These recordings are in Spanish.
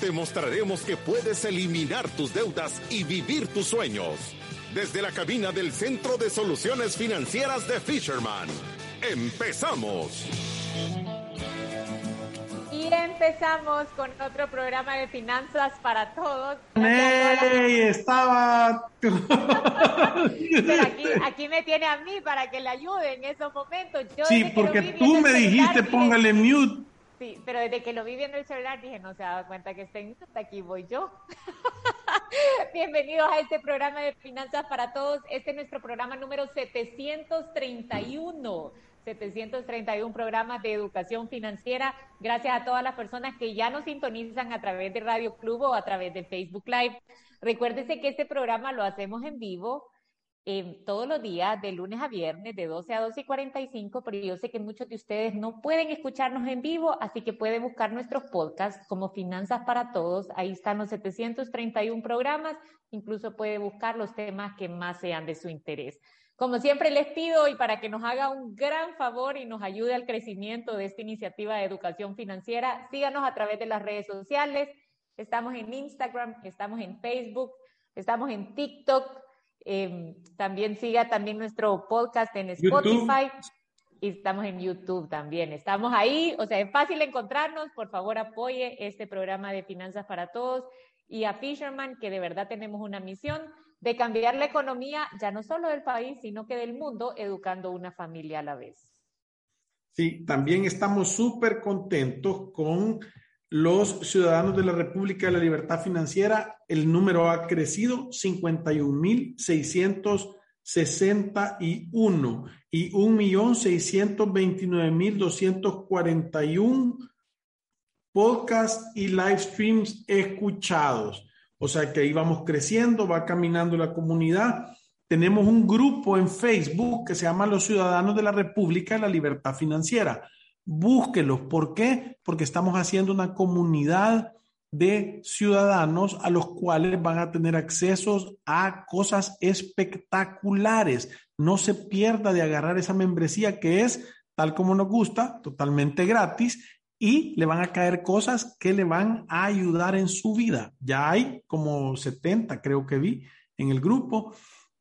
Te mostraremos que puedes eliminar tus deudas y vivir tus sueños. Desde la cabina del Centro de Soluciones Financieras de Fisherman. ¡Empezamos! Y empezamos con otro programa de finanzas para todos. ¡Ey! Estaba. Pero aquí, aquí me tiene a mí para que le ayude en esos momentos. Yo sí, porque tú me dijiste póngale mute. Sí, pero desde que lo vi viendo el celular dije, no se ha dado cuenta que está en mute, aquí voy yo. Bienvenidos a este programa de Finanzas para Todos. Este es nuestro programa número 731. 731 programas de educación financiera. Gracias a todas las personas que ya nos sintonizan a través de Radio Club o a través de Facebook Live. Recuérdese que este programa lo hacemos en vivo eh, todos los días, de lunes a viernes, de 12 a 12 y 45, pero yo sé que muchos de ustedes no pueden escucharnos en vivo, así que pueden buscar nuestros podcasts como Finanzas para Todos. Ahí están los 731 programas, incluso puede buscar los temas que más sean de su interés. Como siempre les pido y para que nos haga un gran favor y nos ayude al crecimiento de esta iniciativa de educación financiera, síganos a través de las redes sociales. Estamos en Instagram, estamos en Facebook, estamos en TikTok. Eh, también siga también nuestro podcast en YouTube. Spotify y estamos en YouTube también. Estamos ahí, o sea, es fácil encontrarnos. Por favor, apoye este programa de Finanzas para Todos y a Fisherman, que de verdad tenemos una misión de cambiar la economía, ya no solo del país, sino que del mundo, educando una familia a la vez. Sí, también estamos súper contentos con los ciudadanos de la República de la Libertad Financiera. El número ha crecido 51.661 y 1.629.241 podcasts y live streams escuchados. O sea que ahí vamos creciendo, va caminando la comunidad. Tenemos un grupo en Facebook que se llama Los Ciudadanos de la República de la Libertad Financiera. Búsquelos. ¿Por qué? Porque estamos haciendo una comunidad de ciudadanos a los cuales van a tener accesos a cosas espectaculares. No se pierda de agarrar esa membresía que es, tal como nos gusta, totalmente gratis y le van a caer cosas que le van a ayudar en su vida. Ya hay como 70, creo que vi en el grupo.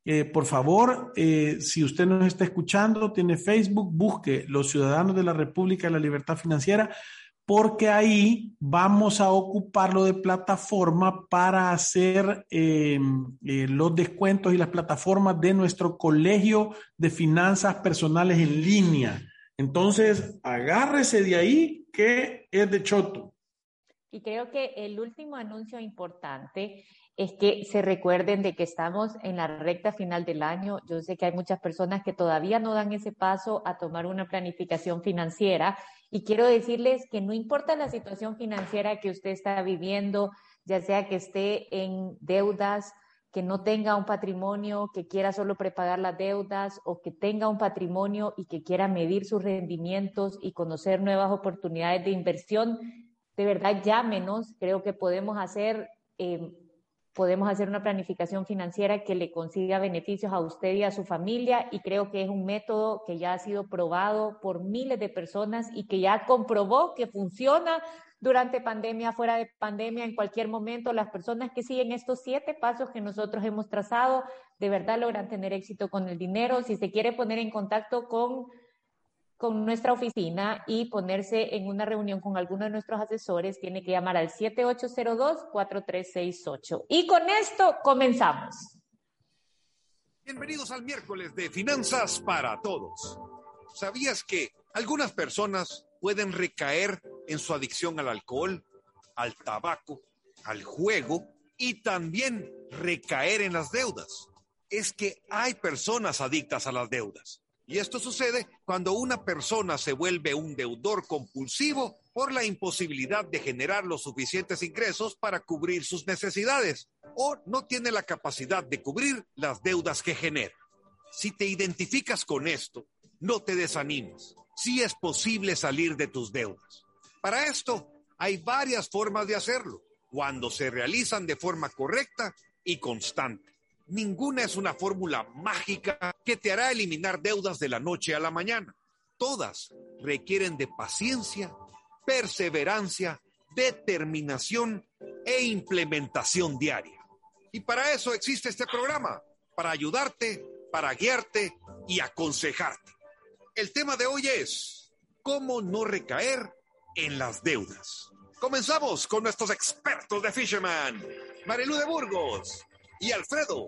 Eh, por favor, eh, si usted nos está escuchando, tiene Facebook, busque los ciudadanos de la República de la Libertad Financiera, porque ahí vamos a ocuparlo de plataforma para hacer eh, eh, los descuentos y las plataformas de nuestro colegio de finanzas personales en línea. Entonces, agárrese de ahí que es de choto. Y creo que el último anuncio importante es que se recuerden de que estamos en la recta final del año. Yo sé que hay muchas personas que todavía no dan ese paso a tomar una planificación financiera y quiero decirles que no importa la situación financiera que usted está viviendo, ya sea que esté en deudas, que no tenga un patrimonio, que quiera solo prepagar las deudas o que tenga un patrimonio y que quiera medir sus rendimientos y conocer nuevas oportunidades de inversión, de verdad llámenos. Creo que podemos hacer, eh, podemos hacer una planificación financiera que le consiga beneficios a usted y a su familia y creo que es un método que ya ha sido probado por miles de personas y que ya comprobó que funciona durante pandemia, fuera de pandemia, en cualquier momento, las personas que siguen estos siete pasos que nosotros hemos trazado, de verdad logran tener éxito con el dinero. Si se quiere poner en contacto con, con nuestra oficina y ponerse en una reunión con alguno de nuestros asesores, tiene que llamar al 7802-4368. Y con esto comenzamos. Bienvenidos al miércoles de Finanzas para Todos. ¿Sabías que algunas personas pueden recaer en su adicción al alcohol, al tabaco, al juego y también recaer en las deudas? Es que hay personas adictas a las deudas. Y esto sucede cuando una persona se vuelve un deudor compulsivo por la imposibilidad de generar los suficientes ingresos para cubrir sus necesidades o no tiene la capacidad de cubrir las deudas que genera. Si te identificas con esto, no te desanimes. Sí es posible salir de tus deudas. Para esto, hay varias formas de hacerlo, cuando se realizan de forma correcta y constante. Ninguna es una fórmula mágica que te hará eliminar deudas de la noche a la mañana. Todas requieren de paciencia perseverancia, determinación e implementación diaria. Y para eso existe este programa, para ayudarte, para guiarte y aconsejarte. El tema de hoy es cómo no recaer en las deudas. Comenzamos con nuestros expertos de Fisherman, Marilu de Burgos y Alfredo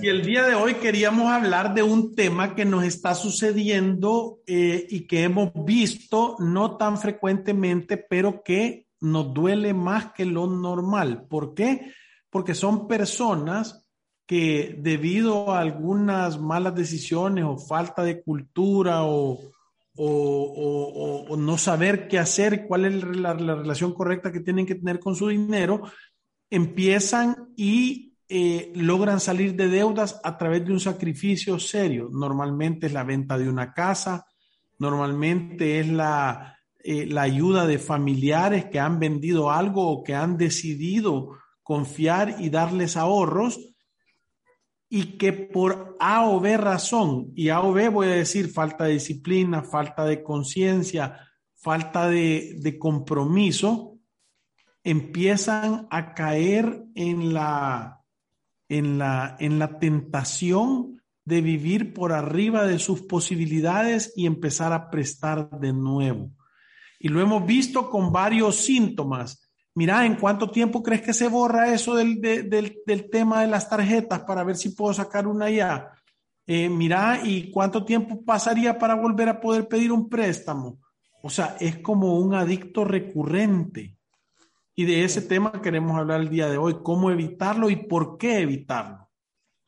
Y el día de hoy queríamos hablar de un tema que nos está sucediendo eh, y que hemos visto no tan frecuentemente, pero que nos duele más que lo normal. ¿Por qué? Porque son personas que debido a algunas malas decisiones o falta de cultura o, o, no saber qué hacer, cuál es la relación correcta que tienen que tener con su dinero, empiezan y eh, logran salir de deudas a través de un sacrificio serio. Normalmente es la venta de una casa, normalmente es la, eh, la ayuda de familiares que han vendido algo o que han decidido confiar y darles ahorros y que por A o B razón, y A o B voy a decir falta de disciplina, falta de conciencia, falta de, de compromiso, empiezan a caer en la, en la, en la tentación de vivir por arriba de sus posibilidades y empezar a prestar de nuevo. Y lo hemos visto con varios síntomas. Mira, ¿en cuánto tiempo crees que se borra eso del, del, tema de las tarjetas para ver si puedo sacar una ya? Eh, mira, ¿y cuánto tiempo pasaría para volver a poder pedir un préstamo? O sea, es como un adicto recurrente. Y de ese tema queremos hablar el día de hoy, cómo evitarlo y por qué evitarlo.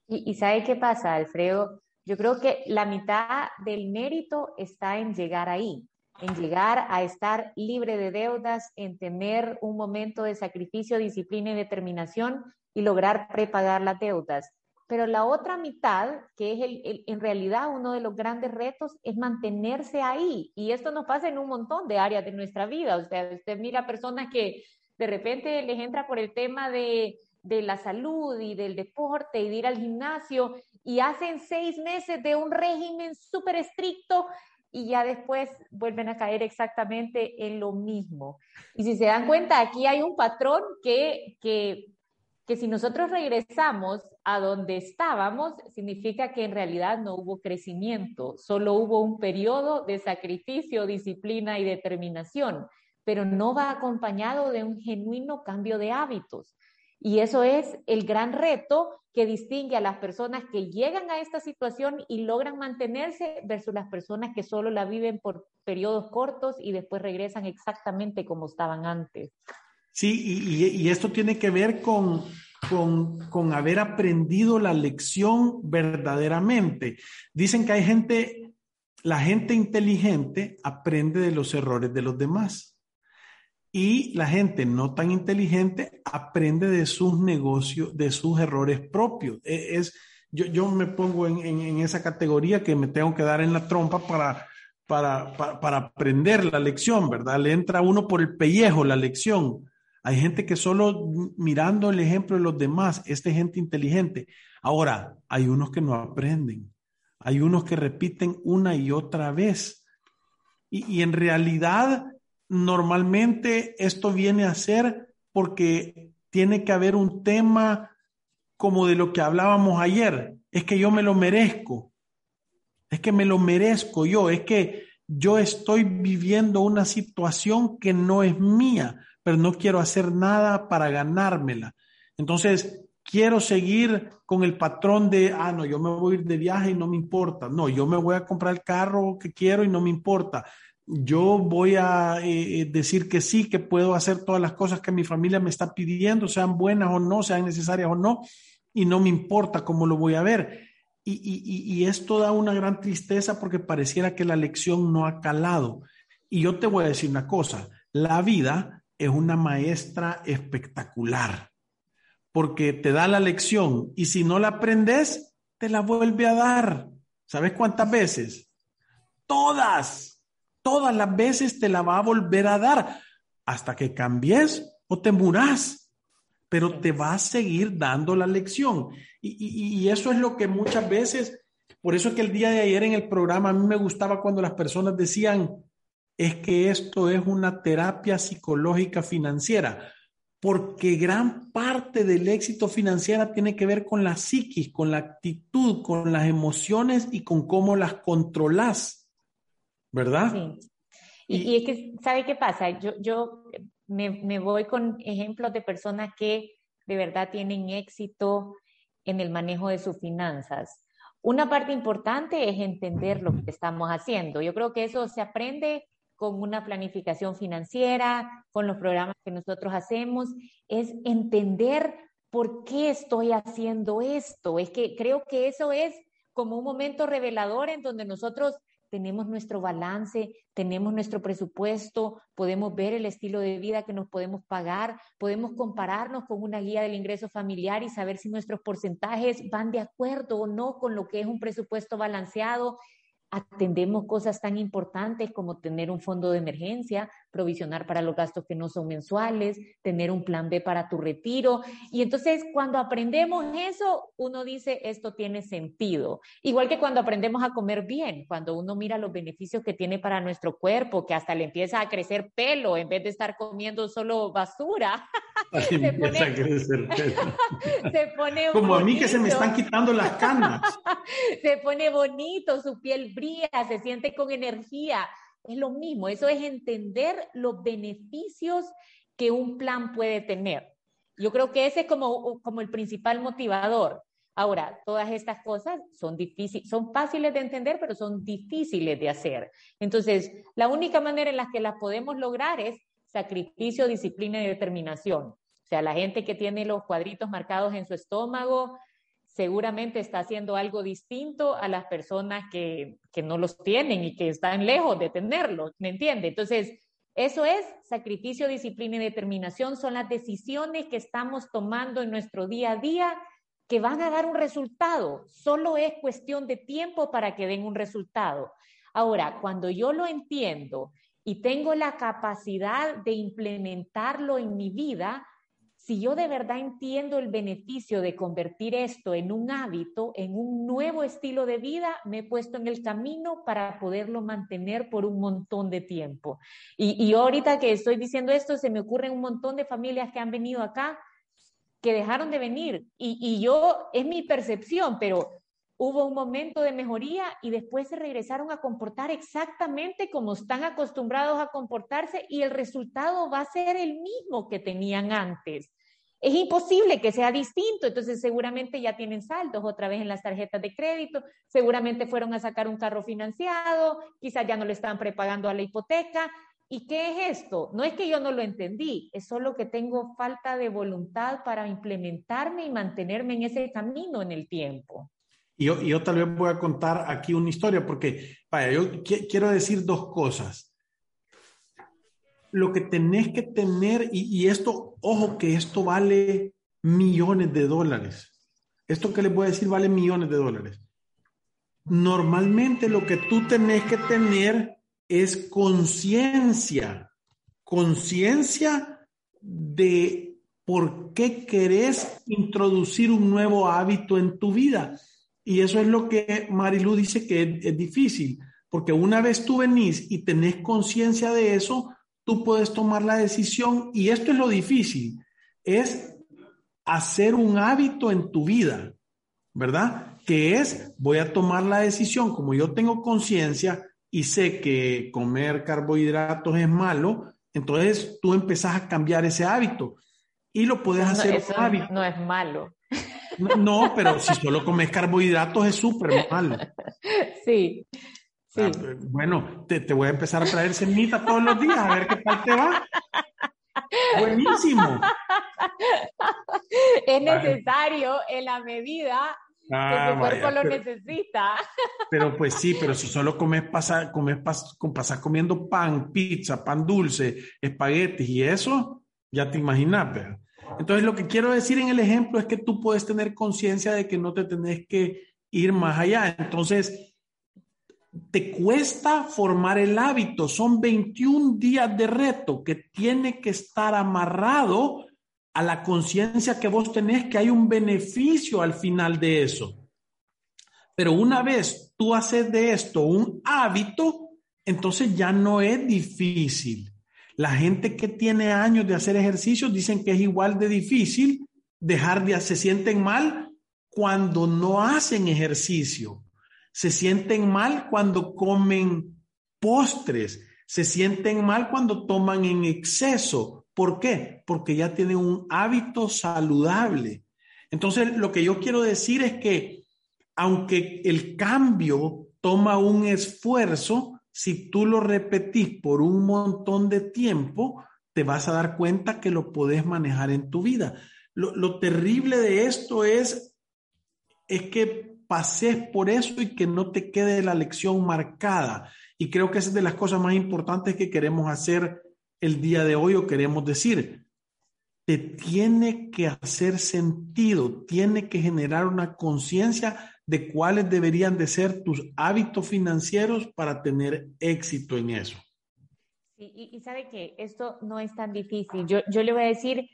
Y, y ¿sabe qué pasa, Alfredo? Yo creo que la mitad del mérito está en llegar ahí, en llegar a estar libre de deudas, en tener un momento de sacrificio, disciplina y determinación y lograr prepagar las deudas. Pero la otra mitad, que es el, en realidad uno de los grandes retos, es mantenerse ahí. Y esto nos pasa en un montón de áreas de nuestra vida. O sea, usted mira personas que de repente les entra por el tema de, la salud y del deporte y de ir al gimnasio y hacen seis meses de un régimen súper estricto y ya después vuelven a caer exactamente en lo mismo. Y si se dan cuenta, aquí hay un patrón que, que, que si nosotros regresamos a donde estábamos, significa que en realidad no hubo crecimiento, solo hubo un periodo de sacrificio, disciplina y determinación pero no va acompañado de un genuino cambio de hábitos. Y eso es el gran reto que distingue a las personas que llegan a esta situación y logran mantenerse versus las personas que solo la viven por periodos cortos y después regresan exactamente como estaban antes. Sí, y, esto tiene que ver con, con, haber aprendido la lección verdaderamente. Dicen que hay gente, la gente inteligente aprende de los errores de los demás y la gente no tan inteligente aprende de sus negocios, de sus errores propios. E, es, yo, yo me pongo en, en, esa categoría que me tengo que dar en la trompa para, para, para, aprender la lección, ¿verdad? Le entra uno por el pellejo la lección. Hay gente que solo mirando el ejemplo de los demás es de gente inteligente. Ahora, hay unos que no aprenden. Hay unos que repiten una y otra vez. Y, y en realidad normalmente esto viene a ser porque tiene que haber un tema como de lo que hablábamos ayer. Es que yo me lo merezco. Es que me lo merezco yo. Es que yo estoy viviendo una situación que no es mía, pero no quiero hacer nada para ganármela. Entonces, quiero seguir con el patrón de, ah, no, yo me voy a ir de viaje y no me importa. No, yo me voy a comprar el carro que quiero y no me importa yo voy a eh, eh, decir que sí, que puedo hacer todas las cosas que mi familia me está pidiendo, sean buenas o no, sean necesarias o no, y no me importa cómo lo voy a ver. y, esto da una gran tristeza porque pareciera que la lección no ha calado. Y yo te voy a decir una cosa, la vida es una maestra espectacular porque te da la lección y si no la aprendes, te la vuelve a dar. ¿Sabes cuántas veces? Todas, todas las veces te la va a volver a dar. Hasta que cambies o te muras, pero te va a seguir dando la lección. Y, eso es lo que muchas veces, por eso es que el día de ayer en el programa a mí me gustaba cuando las personas decían, es que esto es una terapia psicológica financiera, porque gran parte del éxito financiero tiene que ver con la psiquis, con la actitud, con las emociones y con cómo las controlas, ¿verdad? Sí. Y, es que, ¿sabe qué pasa? Yo, yo me, me voy con ejemplos de personas que de verdad tienen éxito en el manejo de sus finanzas. Una parte importante es entender lo que estamos haciendo. Yo creo que eso se aprende con una planificación financiera, con los programas que nosotros hacemos, es entender por qué estoy haciendo esto. Es que creo que eso es como un momento revelador en donde nosotros tenemos nuestro balance, tenemos nuestro presupuesto, podemos ver el estilo de vida que nos podemos pagar, podemos compararnos con una guía del ingreso familiar y saber si nuestros porcentajes van de acuerdo o no con lo que es un presupuesto balanceado. Atendemos cosas tan importantes como tener un fondo de emergencia, provisionar para los gastos que no son mensuales, tener un plan B para tu retiro. Y entonces cuando aprendemos eso, uno dice, esto tiene sentido. Igual que cuando aprendemos a comer bien, cuando uno mira los beneficios que tiene para nuestro cuerpo, que hasta le empieza a crecer pelo en vez de estar comiendo solo basura. se pone, a crecer pelo. se pone Como a mí que se me están quitando las canas. se pone bonito, su piel brilla, se siente con energía. Es lo mismo, eso es entender los beneficios que un plan puede tener. Yo creo que ese es como, como el principal motivador. Ahora, todas estas cosas son difíciles, son fáciles de entender, pero son difíciles de hacer. Entonces, la única manera en la que las podemos lograr es sacrificio, disciplina y determinación. O sea, la gente que tiene los cuadritos marcados en su estómago, seguramente está haciendo algo distinto a las personas que, que no los tienen y que están lejos de tenerlos, ¿me entiende? Entonces, eso es sacrificio, disciplina y determinación, son las decisiones que estamos tomando en nuestro día a día que van a dar un resultado. Solo es cuestión de tiempo para que den un resultado. Ahora, cuando yo lo entiendo y tengo la capacidad de implementarlo en mi vida, si yo de verdad entiendo el beneficio de convertir esto en un hábito, en un nuevo estilo de vida, me he puesto en el camino para poderlo mantener por un montón de tiempo. Y, ahorita que estoy diciendo esto, se me ocurren un montón de familias que han venido acá que dejaron de venir. Y, y yo, es mi percepción, pero hubo un momento de mejoría y después se regresaron a comportar exactamente como están acostumbrados a comportarse y el resultado va a ser el mismo que tenían antes. Es imposible que sea distinto, entonces seguramente ya tienen saldos otra vez en las tarjetas de crédito, seguramente fueron a sacar un carro financiado, quizás ya no le están prepagando a la hipoteca. ¿Y qué es esto? No es que yo no lo entendí, es solo que tengo falta de voluntad para implementarme y mantenerme en ese camino en el tiempo. Y yo, tal vez voy a contar aquí una historia, porque, vaya, yo quiero decir dos cosas. Lo que tenés que tener, y, y, esto, ojo, que esto vale millones de dólares. Esto que les voy a decir vale millones de dólares. Normalmente lo que tú tenés que tener es conciencia, conciencia de por qué querés introducir un nuevo hábito en tu vida. Y eso es lo que Marilu dice que es, difícil, porque una vez tú venís y tenés conciencia de eso, tú puedes tomar la decisión y esto es lo difícil, es hacer un hábito en tu vida, ¿verdad? Que es, voy a tomar la decisión, como yo tengo conciencia y sé que comer carbohidratos es malo, entonces tú empezás a cambiar ese hábito y lo puedes hacer. Eso hábito. no es malo. No, pero si solo comes carbohidratos es súper mal. Sí. Sí. Ah, bueno, te, voy a empezar a traer semita todos los días a ver qué tal te va. Buenísimo. Es necesario en la medida Ah, tu cuerpo lo necesita. Pero pues sí, pero si solo comes, pasa, comes pasas comiendo pan, pizza, pan dulce, espaguetis y eso, ya te imaginas, pero. Entonces lo que quiero decir en el ejemplo es que tú puedes tener conciencia de que no te tenés que ir más allá. Entonces, te cuesta formar el hábito. Son 21 días de reto que tiene que estar amarrado a la conciencia que vos tenés que hay un beneficio al final de eso. Pero una vez tú haces de esto un hábito, entonces ya no es difícil. La gente que tiene años de hacer ejercicio dicen que es igual de difícil dejar de, se sienten mal cuando no hacen ejercicio se sienten mal cuando comen postres, se sienten mal cuando toman en exceso. ¿Por qué? Porque ya tienen un hábito saludable. Entonces, lo que yo quiero decir es que aunque el cambio toma un esfuerzo, si tú lo repetís por un montón de tiempo, te vas a dar cuenta que lo podés manejar en tu vida. Lo, terrible de esto es, es que pases por eso y que no te quede la lección marcada. Y creo que esa es de las cosas más importantes que queremos hacer el día de hoy o queremos decir. Te tiene que hacer sentido, tiene que generar una conciencia de cuáles deberían de ser tus hábitos financieros para tener éxito en eso. y, y, sabe que esto no es tan difícil. Yo, yo le voy a decir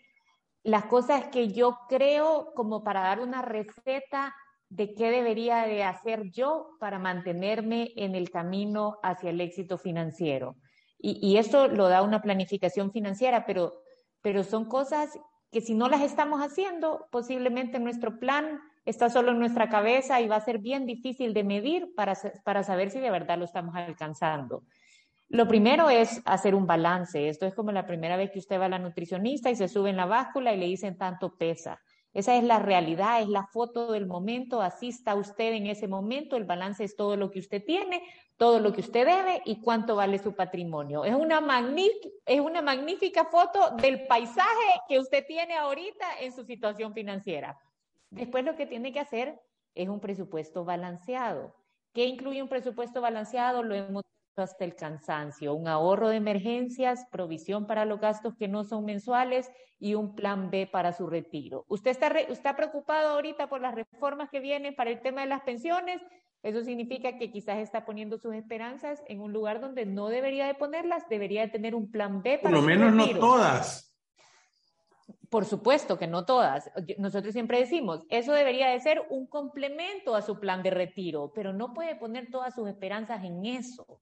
las cosas que yo creo como para dar una receta de qué debería de hacer yo para mantenerme en el camino hacia el éxito financiero. Y, y esto lo da una planificación financiera, pero, pero son cosas que si no las estamos haciendo, posiblemente nuestro plan está solo en nuestra cabeza y va a ser bien difícil de medir para, para saber si de verdad lo estamos alcanzando. Lo primero es hacer un balance. Esto es como la primera vez que usted va a la nutricionista y se sube en la báscula y le dicen tanto pesa. Esa es la realidad, es la foto del momento, así está usted en ese momento, el balance es todo lo que usted tiene, todo lo que usted debe y cuánto vale su patrimonio. Es una, es una magnífica foto del paisaje que usted tiene ahorita en su situación financiera. Después lo que tiene que hacer es un presupuesto balanceado. ¿Qué incluye un presupuesto balanceado? Lo hemos hasta el cansancio, un ahorro de emergencias, provisión para los gastos que no son mensuales y un plan B para su retiro. ¿Usted está, está preocupado ahorita por las reformas que vienen para el tema de las pensiones? Eso significa que quizás está poniendo sus esperanzas en un lugar donde no debería de ponerlas, debería de tener un plan B para Por lo menos no todas. Por supuesto que no todas. Nosotros siempre decimos, eso debería de ser un complemento a su plan de retiro, pero no puede poner todas sus esperanzas en eso.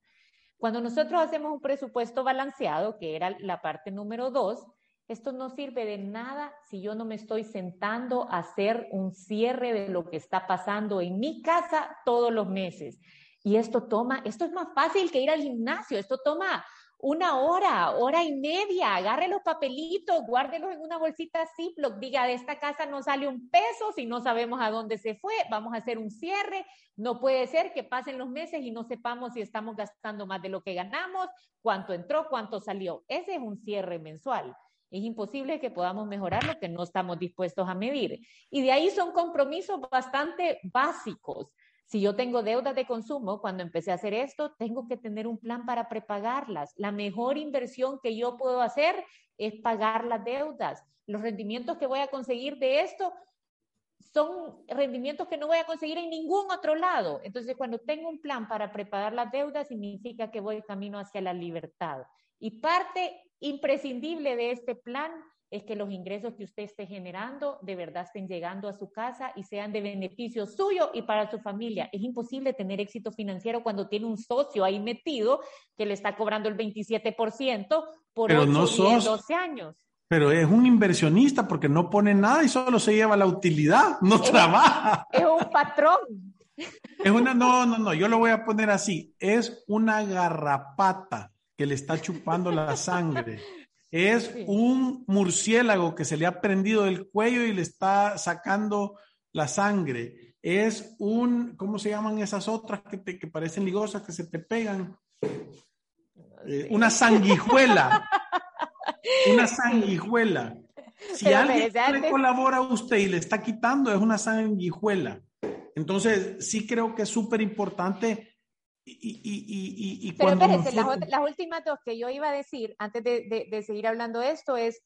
Cuando nosotros hacemos un presupuesto balanceado, que era la parte número dos, esto no sirve de nada si yo no me estoy sentando a hacer un cierre de lo que está pasando en mi casa todos los meses. Y esto toma, esto es más fácil que ir al gimnasio, esto toma una hora, hora y media, agarre los papelitos, guárdelos en una bolsita Ziploc, diga, de esta casa no sale un peso si no sabemos a dónde se fue, vamos a hacer un cierre, no puede ser que pasen los meses y no sepamos si estamos gastando más de lo que ganamos, cuánto entró, cuánto salió. Ese es un cierre mensual. Es imposible que podamos mejorar lo que no estamos dispuestos a medir. Y de ahí son compromisos bastante básicos. Si yo tengo deudas de consumo, cuando empecé a hacer esto, tengo que tener un plan para prepagarlas. La mejor inversión que yo puedo hacer es pagar las deudas. Los rendimientos que voy a conseguir de esto son rendimientos que no voy a conseguir en ningún otro lado. Entonces, cuando tengo un plan para prepagar las deudas, significa que voy camino hacia la libertad. Y parte imprescindible de este plan es que los ingresos que usted esté generando de verdad estén llegando a su casa y sean de beneficio suyo y para su familia. Es imposible tener éxito financiero cuando tiene un socio ahí metido que le está cobrando el 27% por pero 12 años. Pero es un inversionista porque no pone nada y solo se lleva la utilidad, no trabaja. Es un patrón. Es una, no, no, no, yo lo voy a poner así. Es una garrapata que le está chupando la sangre. Es un murciélago que se le ha prendido del cuello y le está sacando la sangre. Es un, ¿cómo se llaman esas otras que, te, que parecen ligosas que se te pegan? Eh, una sanguijuela. una sanguijuela. Si alguien le colabora a usted y le está quitando, es una sanguijuela. Entonces, sí creo que es súper importante. Y, y, y, Pero espérense, las, últimas dos que yo iba a decir antes de, de, seguir hablando de esto es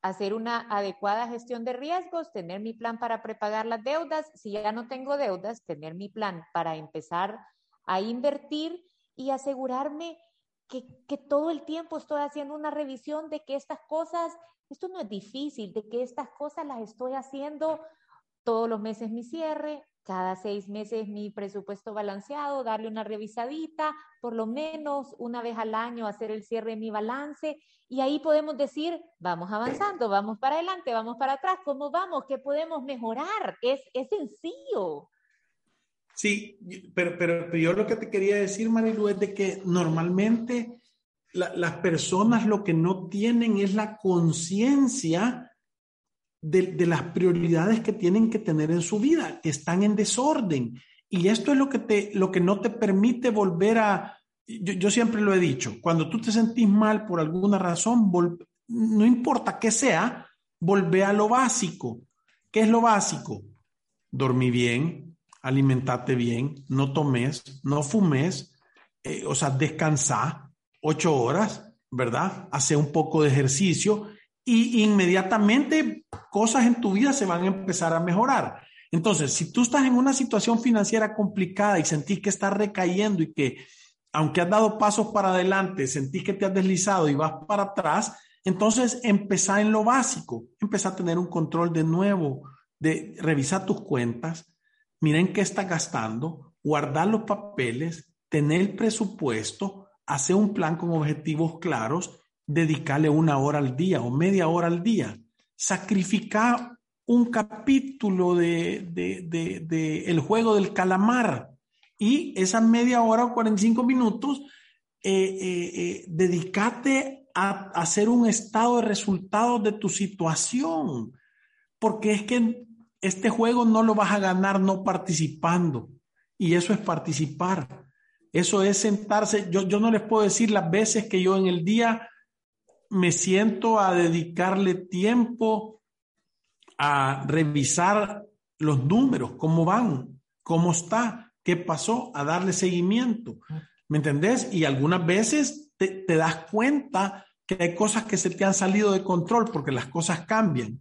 hacer una adecuada gestión de riesgos, tener mi plan para prepagar las deudas. Si ya no tengo deudas, tener mi plan para empezar a invertir y asegurarme que, que, todo el tiempo estoy haciendo una revisión de que estas cosas, esto no es difícil, de que estas cosas las estoy haciendo todos los meses mi cierre, cada seis meses mi presupuesto balanceado, darle una revisadita, por lo menos una vez al año hacer el cierre de mi balance y ahí podemos decir, vamos avanzando, vamos para adelante, vamos para atrás, ¿cómo vamos? ¿Qué podemos mejorar? Es, es sencillo. Sí, pero, pero, yo lo que te quería decir, Marilu, es de que normalmente las personas lo que no tienen es la conciencia de, las prioridades que tienen que tener en su vida, están en desorden. Y esto es lo que, te, lo que no te permite volver a... Yo, siempre lo he dicho, cuando tú te sentís mal por alguna razón, no importa qué sea, volvé a lo básico. ¿Qué es lo básico? Dormí bien, alimentate bien, no tomes, no fumes, eh, o sea, descansa ocho horas, ¿verdad? Hace un poco de ejercicio y inmediatamente cosas en tu vida se van a empezar a mejorar. Entonces, si tú estás en una situación financiera complicada y sentís que estás recayendo y que, aunque has dado pasos para adelante, sentís que te has deslizado y vas para atrás, entonces empezá en lo básico, empezá a tener un control de nuevo, de revisar tus cuentas, miren qué estás gastando, guardar los papeles, tener el presupuesto, hacer un plan con objetivos claros dedicarle una hora al día o media hora al día. Sacrificar un capítulo de, de, El juego del calamar y esa media hora o 45 minutos, eh, eh, eh, dedicate a, hacer un estado de resultados de tu situación, porque es que este juego no lo vas a ganar no participando y eso es participar. Eso es sentarse. Yo, yo no les puedo decir las veces que yo en el día me siento a dedicarle tiempo a revisar los números, cómo van, cómo está, qué pasó, a darle seguimiento. ¿Me entendés? Y algunas veces te, das cuenta que hay cosas que se te han salido de control porque las cosas cambian.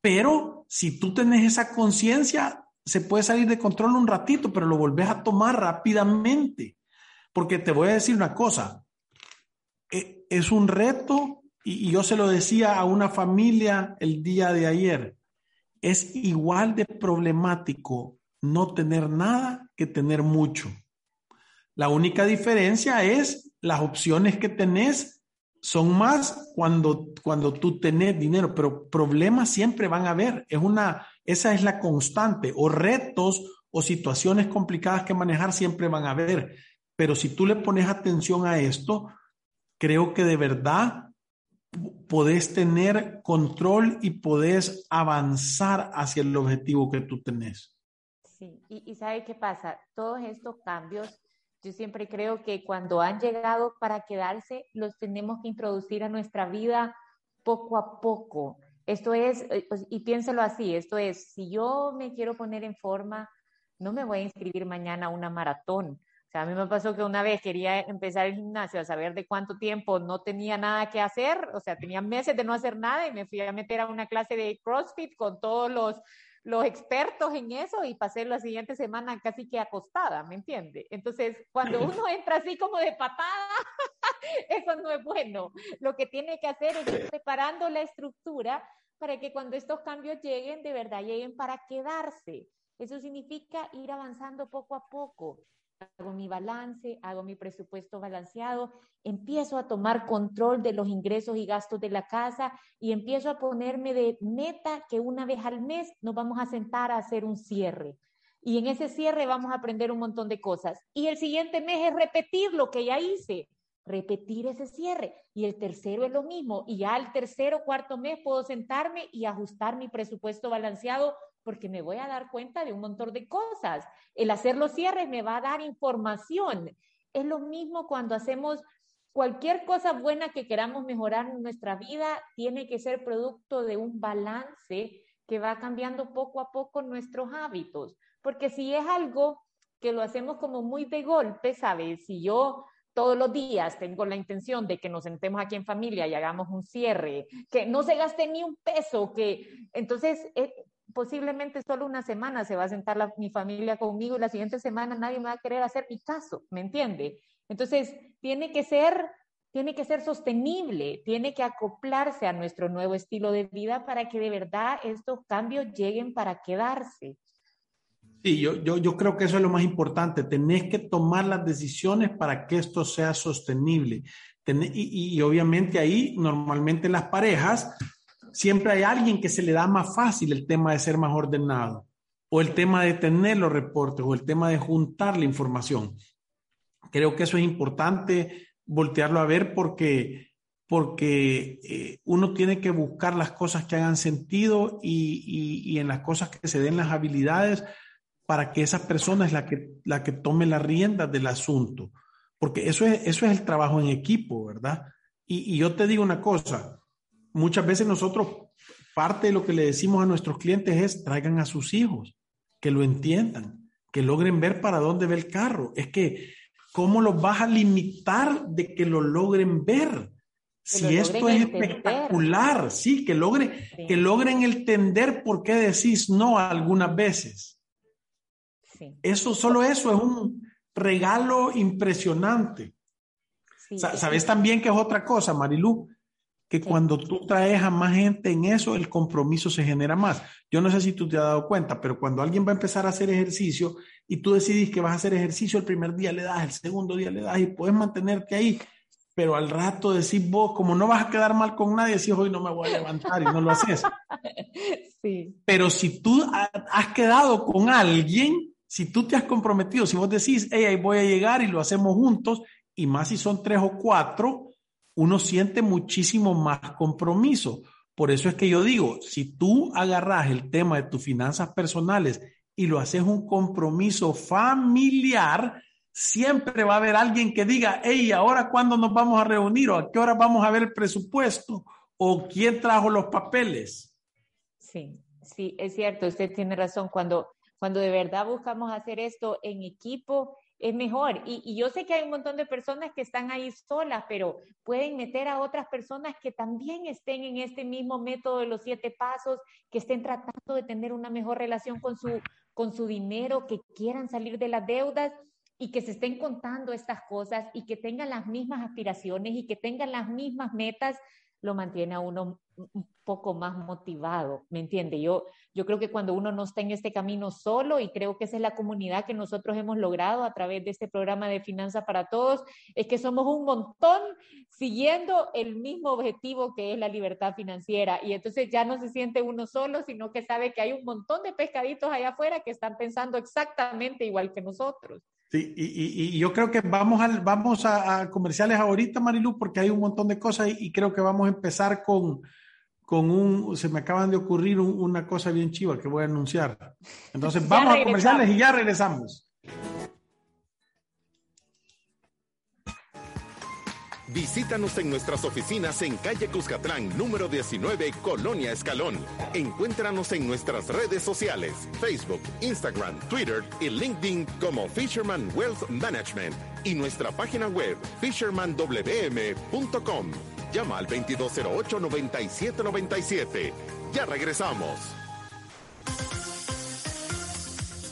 Pero si tú tenés esa conciencia, se puede salir de control un ratito, pero lo volvés a tomar rápidamente. Porque te voy a decir una cosa, e, es un reto y, yo se lo decía a una familia el día de ayer, es igual de problemático no tener nada que tener mucho. La única diferencia es las opciones que tenés son más cuando, cuando tú tenés dinero, pero problemas siempre van a haber. Es una, esa es la constante, o retos o situaciones complicadas que manejar siempre van a haber. Pero si tú le pones atención a esto, creo que de verdad podés tener control y podés avanzar hacia el objetivo que tú tenés. Sí, y, y ¿sabe qué pasa? Todos estos cambios, yo siempre creo que cuando han llegado para quedarse, los tenemos que introducir a nuestra vida poco a poco. Esto es, eh, pues, y piénselo así, esto es, si yo me quiero poner en forma, no me voy a inscribir mañana a una maratón, o sea, a mí me pasó que una vez quería empezar el gimnasio a saber de cuánto tiempo no tenía nada que hacer, o sea, tenía meses de no hacer nada y me fui a meter a una clase de CrossFit con todos los, los expertos en eso y pasé la siguiente semana casi que acostada, ¿me entiende? Entonces, cuando uno entra así como de patada, eso no es bueno. Lo que tiene que hacer es ir preparando la estructura para que cuando estos cambios lleguen, de verdad lleguen para quedarse. Eso significa ir avanzando poco a poco hago mi balance, hago mi presupuesto balanceado, empiezo a tomar control de los ingresos y gastos de la casa y empiezo a ponerme de meta que una vez al mes nos vamos a sentar a hacer un cierre. Y en ese cierre vamos a aprender un montón de cosas. Y el siguiente mes es repetir lo que ya hice, repetir ese cierre. Y el tercero es lo mismo. Y ya el tercero cuarto mes puedo sentarme y ajustar mi presupuesto balanceado porque me voy a dar cuenta de un montón de cosas. El hacer los cierres me va a dar información. Es lo mismo cuando hacemos cualquier cosa buena que queramos mejorar en nuestra vida, tiene que ser producto de un balance que va cambiando poco a poco nuestros hábitos. porque si es algo que lo hacemos como muy de golpe, ¿sabes? Si yo todos los días tengo la intención de que nos sentemos aquí en familia y hagamos un cierre, que no se gaste ni un peso, que entonces eh, posiblemente solo una semana se va a sentar mi familia conmigo y la siguiente semana nadie me va a querer hacer mi caso, ¿me entiende? Entonces, tiene que ser tiene que ser sostenible, tiene que acoplarse a nuestro nuevo estilo de vida para que de verdad estos cambios lleguen para quedarse. Sí, yo, yo, yo creo que eso es lo más importante. Tenés que tomar las decisiones para que esto sea sostenible. y, y, obviamente ahí, normalmente las parejas, siempre hay alguien que se le da más fácil el tema de ser más ordenado, o el tema de tener los reportes, o el tema de juntar la información. Creo que eso es importante voltearlo a ver porque porque eh, uno tiene que buscar las cosas que hagan sentido y, y, en las cosas que se den las habilidades para que esa persona es la que, la que tome la rienda del asunto. Porque eso es, eso es el trabajo en equipo, ¿verdad? Y yo te digo una cosa, muchas veces nosotros, parte de lo que le decimos a nuestros clientes es traigan a sus hijos, que lo entiendan, que logren ver para dónde ve el carro. Es que, ¿cómo los vas a limitar de que lo logren ver? si esto es espectacular, sí, que, logre, que logren entender por qué decís no algunas veces. Eso, solo eso es un regalo impresionante. Sabes también que es otra cosa, Marilu, que cuando tú traes a más gente en eso, el compromiso se genera más. Yo no sé si tú te has dado cuenta, pero cuando alguien va a empezar a hacer ejercicio y tú decidís que vas a hacer ejercicio, el primer día le das, el segundo día le das y puedes mantenerte ahí, pero al rato decís vos, como no vas a quedar mal con nadie, decís hoy no me voy a levantar y no lo haces. Sí. Pero si tú has quedado con alguien, si tú te has comprometido, si vos decís, hey, ahí voy a llegar y lo hacemos juntos, y más si son tres o cuatro, uno siente muchísimo más compromiso. Por eso es que yo digo, si tú agarras el tema de tus finanzas personales y lo haces un compromiso familiar, siempre va a haber alguien que diga, hey, ahora cuándo nos vamos a reunir o a qué hora vamos a ver el presupuesto o quién trajo los papeles. Sí, sí, es cierto, usted tiene razón. Cuando cuando de verdad buscamos hacer esto en equipo, es mejor. Y, yo sé que hay un montón de personas que están ahí solas, pero pueden meter a otras personas que también estén en este mismo método de los siete pasos, que estén tratando de tener una mejor relación con su, con su dinero, que quieran salir de las deudas y que se estén contando estas cosas y que tengan las mismas aspiraciones y que tengan las mismas metas, lo mantiene a uno un poco más motivado, ¿me entiende? Yo, yo creo que cuando uno no está en este camino solo, y creo que esa es la comunidad que nosotros hemos logrado a través de este programa de Finanza para Todos, es que somos un montón siguiendo el mismo objetivo que es la libertad financiera. Y entonces ya no se siente uno solo, sino que sabe que hay un montón de pescaditos allá afuera que están pensando exactamente igual que nosotros. Sí, y, yo creo que vamos, al, vamos a, comerciales ahorita, Marilu, porque hay un montón de cosas y, creo que vamos a empezar con, con un, se me acaban de ocurrir una cosa bien chiva que voy a anunciar. Entonces vamos a comerciales y ya regresamos. Visítanos en nuestras oficinas en calle Cuscatlán, número 19, Colonia Escalón. Encuéntranos en nuestras redes sociales, Facebook, Instagram, Twitter y LinkedIn como Fisherman Wealth Management y nuestra página web fishermanwm.com. Llama al 2208-9797. Ya regresamos.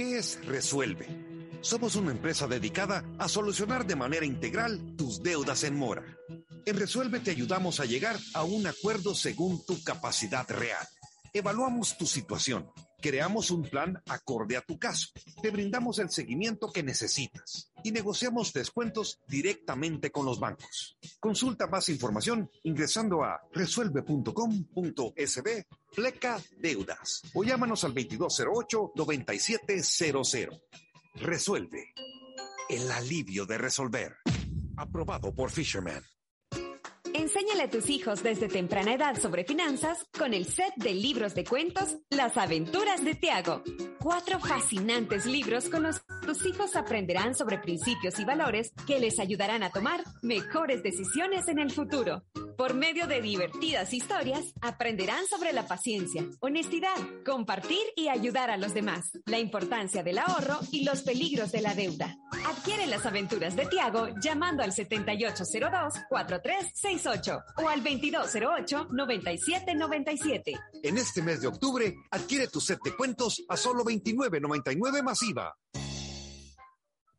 ¿Qué es Resuelve? Somos una empresa dedicada a solucionar de manera integral tus deudas en mora. En Resuelve te ayudamos a llegar a un acuerdo según tu capacidad real. Evaluamos tu situación Creamos un plan acorde a tu caso. Te brindamos el seguimiento que necesitas y negociamos descuentos directamente con los bancos. Consulta más información ingresando a resuelve.com.sb pleca deudas o llámanos al 2208-9700. Resuelve. El alivio de resolver. Aprobado por Fisherman. Enséñale a tus hijos desde temprana edad sobre finanzas con el set de libros de cuentos Las aventuras de Tiago. Cuatro fascinantes libros con los que tus hijos aprenderán sobre principios y valores que les ayudarán a tomar mejores decisiones en el futuro. Por medio de divertidas historias, aprenderán sobre la paciencia, honestidad, compartir y ayudar a los demás, la importancia del ahorro y los peligros de la deuda. Adquiere las aventuras de Tiago llamando al 7802-4368 o al 2208-9797. En este mes de octubre, adquiere tu set de cuentos a solo $29.99 masiva.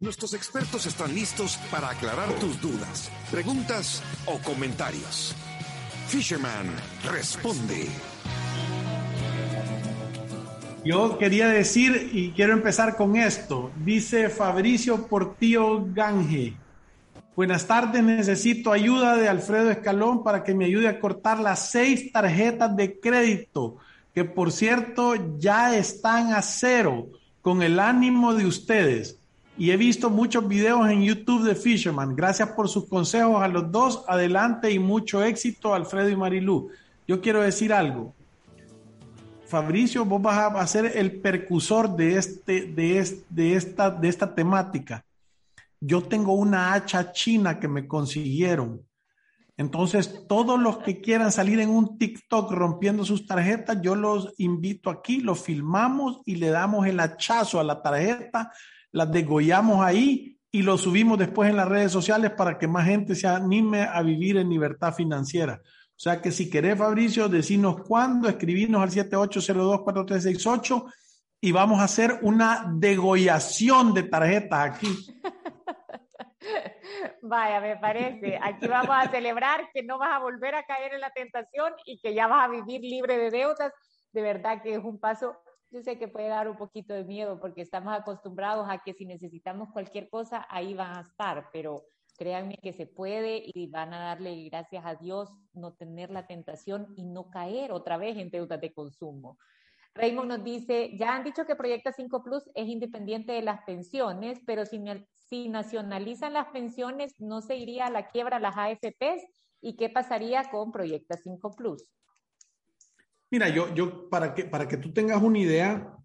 Nuestros expertos están listos para aclarar tus dudas, preguntas o comentarios. Fisherman responde. Yo quería decir y quiero empezar con esto. Dice Fabricio Portillo Gange. Buenas tardes, necesito ayuda de Alfredo Escalón para que me ayude a cortar las seis tarjetas de crédito, que por cierto ya están a cero, con el ánimo de ustedes. Y he visto muchos videos en YouTube de Fisherman. Gracias por sus consejos a los dos. Adelante y mucho éxito, Alfredo y Marilú. Yo quiero decir algo. Fabricio, vos vas a ser el percusor de, este, de, de, esta, de esta temática. Yo tengo una hacha china que me consiguieron. Entonces, todos los que quieran salir en un TikTok rompiendo sus tarjetas, yo los invito aquí, lo filmamos y le damos el hachazo a la tarjeta, las degollamos ahí y lo subimos después en las redes sociales para que más gente se anime a vivir en libertad financiera. O sea que si querés, Fabricio, decinos cuándo, escribirnos al 78024368 y vamos a hacer una degollación de tarjetas aquí. Vaya, me parece. Aquí vamos a celebrar que no vas a volver a caer en la tentación y que ya vas a vivir libre de deudas. De verdad que es un paso, yo sé que puede dar un poquito de miedo porque estamos acostumbrados a que si necesitamos cualquier cosa, ahí van a estar, pero créanme que se puede y van a darle gracias a Dios no tener la tentación y no caer otra vez en deudas de consumo. Raymond nos dice, ya han dicho que Proyecta 5 Plus es independiente de las pensiones, pero si, nacionalizan las pensiones, ¿no se iría a la quiebra las AFPs? ¿Y qué pasaría con Proyecta 5 Plus? Mira, yo, yo para, que, para que tú tengas una idea,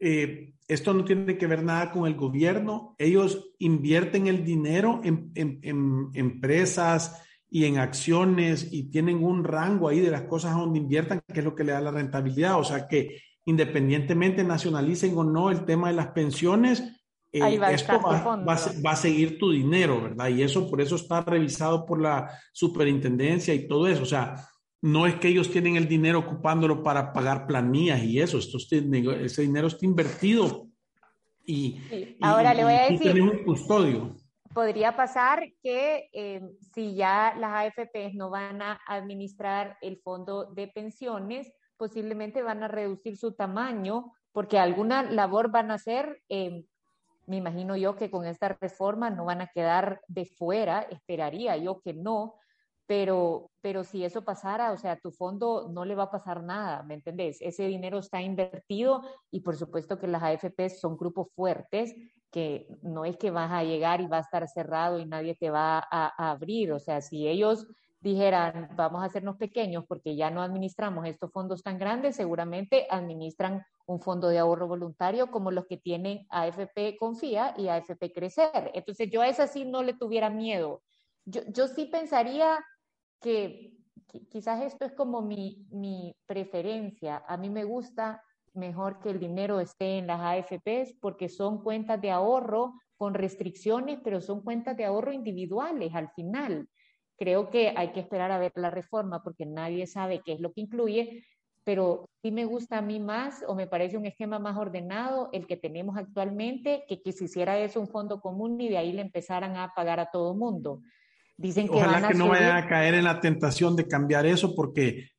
eh, esto no tiene que ver nada con el gobierno. Ellos invierten el dinero en, en, en empresas, y en acciones y tienen un rango ahí de las cosas donde inviertan, que es lo que le da la rentabilidad. O sea que independientemente nacionalicen o no el tema de las pensiones, eh, va esto va, va, a seguir tu dinero, ¿verdad? Y eso por eso está revisado por la superintendencia y todo eso. O sea, no es que ellos tienen el dinero ocupándolo para pagar planillas y eso, esto, ese dinero está invertido. Y, ahora le voy a decir. un custodio podría pasar que eh, si ya las AFPs no van a administrar el fondo de pensiones, posiblemente van a reducir su tamaño porque alguna labor van a hacer. Eh, me imagino yo que con esta reforma no van a quedar de fuera, esperaría yo que no, pero, pero si eso pasara, o sea, tu fondo no le va a pasar nada, ¿me entendés? Ese dinero está invertido y por supuesto que las AFPs son grupos fuertes que no es que vas a llegar y va a estar cerrado y nadie te va a, abrir. O sea, si ellos dijeran, vamos a hacernos pequeños porque ya no administramos estos fondos tan grandes, seguramente administran un fondo de ahorro voluntario como los que tienen AFP Confía y AFP Crecer. Entonces yo a esa sí no le tuviera miedo. Yo, yo sí pensaría que, quizás esto es como mi, mi preferencia. A mí me gusta mejor que el dinero esté en las AFPs porque son cuentas de ahorro con restricciones, pero son cuentas de ahorro individuales al final. Creo que hay que esperar a ver la reforma porque nadie sabe qué es lo que incluye, pero sí me gusta a mí más o me parece un esquema más ordenado el que tenemos actualmente que que se hiciera eso un fondo común y de ahí le empezaran a pagar a todo mundo. Dicen que Ojalá que no vayan a caer en la tentación de cambiar eso porque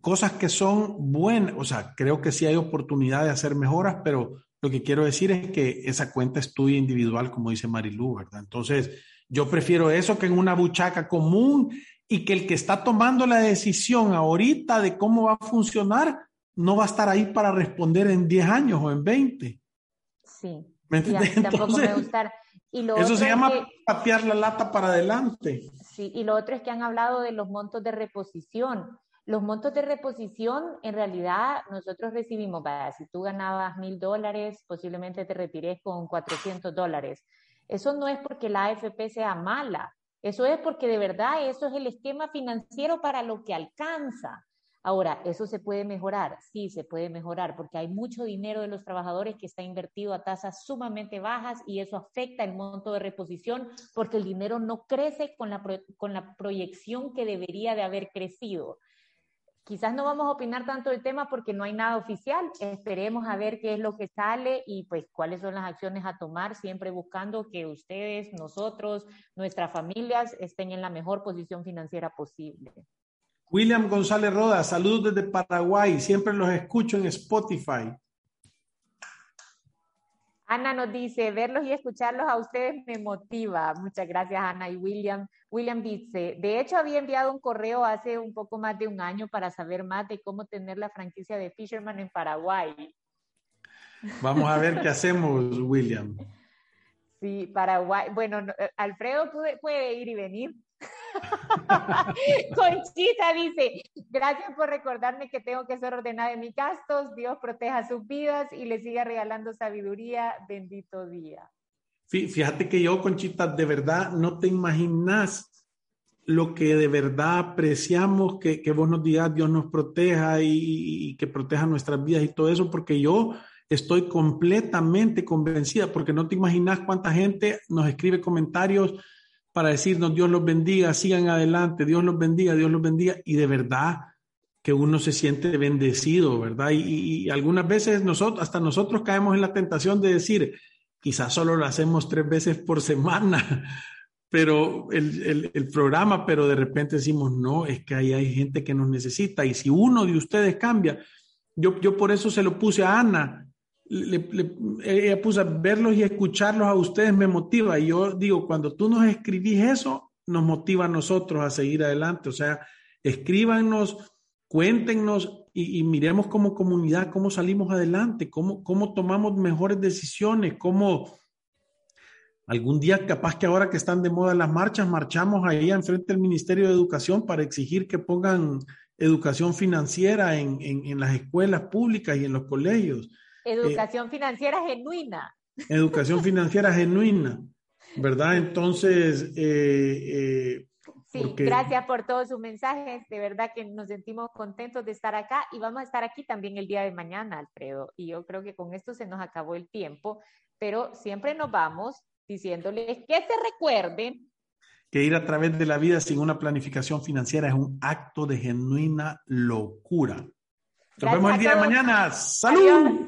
cosas que son buenas, o sea, creo que sí hay oportunidad de hacer mejoras, pero lo que quiero decir es que esa cuenta es tuya individual, como dice Marilu, ¿verdad? Entonces, yo prefiero eso que en una buchaca común y que el que está tomando la decisión ahorita de cómo va a funcionar no va a estar ahí para responder en 10 años o en 20. Sí. ¿Me entiendes? tampoco me eso se llama patear la lata para adelante. Sí, y lo otro es que han hablado de los montos de reposición. Los montos de reposición, en realidad, nosotros recibimos, si tú ganabas mil dólares, posiblemente te retires con 400 dólares. Eso no es porque la AFP sea mala, eso es porque de verdad eso es el esquema financiero para lo que alcanza. Ahora, ¿eso se puede mejorar? Sí, se puede mejorar porque hay mucho dinero de los trabajadores que está invertido a tasas sumamente bajas y eso afecta el monto de reposición porque el dinero no crece con la, con la proyección que debería de haber crecido. Quizás no vamos a opinar tanto del tema porque no hay nada oficial. Esperemos a ver qué es lo que sale y pues cuáles son las acciones a tomar, siempre buscando que ustedes, nosotros, nuestras familias estén en la mejor posición financiera posible. William González Roda, saludos desde Paraguay. Siempre los escucho en Spotify. Ana nos dice, verlos y escucharlos a ustedes me motiva. Muchas gracias, Ana y William. William dice, de hecho había enviado un correo hace un poco más de un año para saber más de cómo tener la franquicia de Fisherman en Paraguay. Vamos a ver qué hacemos, William. Sí, Paraguay. Bueno, eh, Alfredo puede ir y venir. Conchita dice, gracias por recordarme que tengo que ser ordenada en mis gastos, Dios proteja sus vidas y le siga regalando sabiduría, bendito día. Fíjate que yo, Conchita, de verdad no te imaginas lo que de verdad apreciamos, que, que vos nos digas, Dios nos proteja y, y que proteja nuestras vidas y todo eso, porque yo estoy completamente convencida, porque no te imaginas cuánta gente nos escribe comentarios para decirnos Dios los bendiga, sigan adelante, Dios los bendiga, Dios los bendiga, y de verdad que uno se siente bendecido, ¿verdad? Y, algunas veces nosotros, hasta nosotros caemos en la tentación de decir, quizás solo lo hacemos tres veces por semana, pero el, el, programa, pero de repente decimos, no, es que ahí hay gente que nos necesita, y si uno de ustedes cambia, yo, yo por eso se lo puse a Ana, le, ella puso verlos y escucharlos a ustedes me motiva. Y yo digo, cuando tú nos escribís eso, nos motiva a nosotros a seguir adelante. O sea, escríbanos, cuéntenos y, miremos como comunidad cómo salimos adelante, cómo, cómo tomamos mejores decisiones, cómo algún día capaz que ahora que están de moda las marchas, marchamos ahí enfrente del Ministerio de Educación para exigir que pongan educación financiera en, en las escuelas públicas y en los colegios. Educación financiera genuina. Educación financiera genuina, ¿verdad? Entonces, eh, eh, Sí, gracias por todos sus mensajes. De verdad que nos sentimos contentos de estar acá y vamos a estar aquí también el día de mañana, Alfredo. Y yo creo que con esto se nos acabó el tiempo, pero siempre nos vamos diciéndoles que se recuerden que ir a través de la vida sin una planificación financiera es un acto de genuina locura. Nos vemos el día de mañana. ¡Salud!